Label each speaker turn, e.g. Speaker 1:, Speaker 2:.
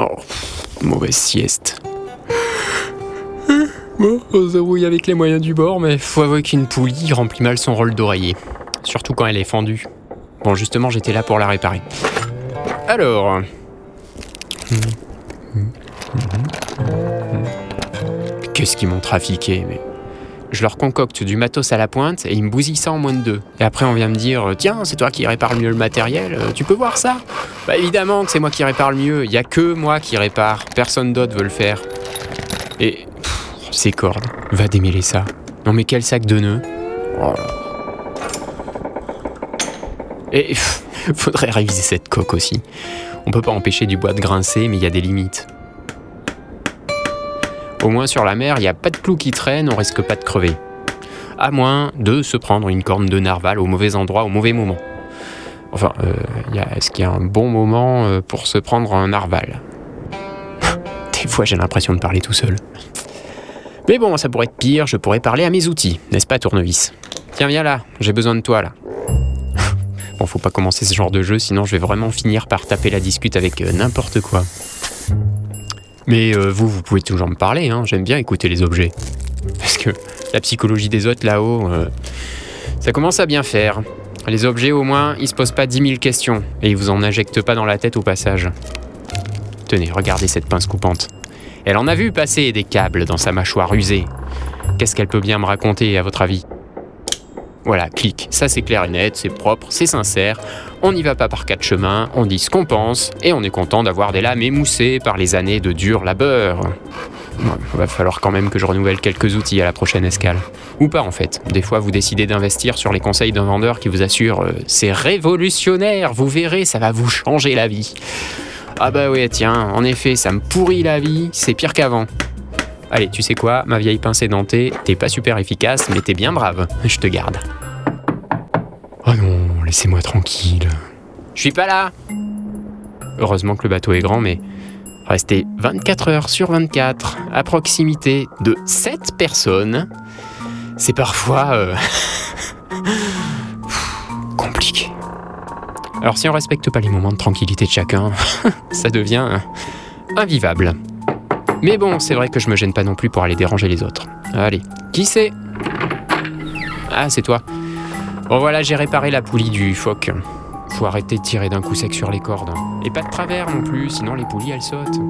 Speaker 1: Oh, mauvaise sieste. Bon, on se avec les moyens du bord, mais faut avouer qu'une poulie remplit mal son rôle d'oreiller. Surtout quand elle est fendue. Bon, justement, j'étais là pour la réparer. Alors. Qu'est-ce qu'ils m'ont trafiqué, mais. Je leur concocte du matos à la pointe et ils me bousillent ça en moins de deux. Et après, on vient me dire Tiens, c'est toi qui répare mieux le matériel, euh, tu peux voir ça Bah évidemment que c'est moi qui répare le mieux, il y a que moi qui répare, personne d'autre veut le faire. Et. ces cordes, va démêler ça. Non mais quel sac de nœuds. Et faudrait réviser cette coque aussi. On peut pas empêcher du bois de grincer, mais il y a des limites. Au moins sur la mer, il n'y a pas de clous qui traînent, on risque pas de crever. À moins de se prendre une corne de narval au mauvais endroit au mauvais moment. Enfin, euh, est-ce qu'il y a un bon moment euh, pour se prendre un narval? Des fois, j'ai l'impression de parler tout seul. Mais bon, ça pourrait être pire, je pourrais parler à mes outils, n'est-ce pas, tournevis? Tiens, viens là, j'ai besoin de toi là. Bon, faut pas commencer ce genre de jeu, sinon je vais vraiment finir par taper la discute avec euh, n'importe quoi. Mais euh, vous, vous pouvez toujours me parler, hein, j'aime bien écouter les objets. Parce que la psychologie des autres là-haut, euh, ça commence à bien faire. Les objets, au moins, ils se posent pas 10 000 questions et ils vous en injectent pas dans la tête au passage. Tenez, regardez cette pince coupante. Elle en a vu passer des câbles dans sa mâchoire usée. Qu'est-ce qu'elle peut bien me raconter, à votre avis? Voilà, clic. Ça, c'est clair et net, c'est propre, c'est sincère. On n'y va pas par quatre chemins, on dit ce qu'on pense, et on est content d'avoir des lames émoussées par les années de dur labeur. Ouais, va falloir quand même que je renouvelle quelques outils à la prochaine escale. Ou pas en fait. Des fois, vous décidez d'investir sur les conseils d'un vendeur qui vous assure euh, c'est révolutionnaire, vous verrez, ça va vous changer la vie. Ah bah ouais, tiens, en effet, ça me pourrit la vie, c'est pire qu'avant. Allez, tu sais quoi, ma vieille pince édentée, t'es pas super efficace, mais t'es bien brave. Je te garde. Laissez-moi tranquille. Je suis pas là Heureusement que le bateau est grand, mais rester 24 heures sur 24 à proximité de 7 personnes, c'est parfois euh, compliqué. Alors si on respecte pas les moments de tranquillité de chacun, ça devient euh, invivable. Mais bon, c'est vrai que je me gêne pas non plus pour aller déranger les autres. Allez, qui c'est? Ah, c'est toi. Bon voilà, j'ai réparé la poulie du phoque. Faut arrêter de tirer d'un coup sec sur les cordes. Et pas de travers non plus, sinon les poulies elles sautent.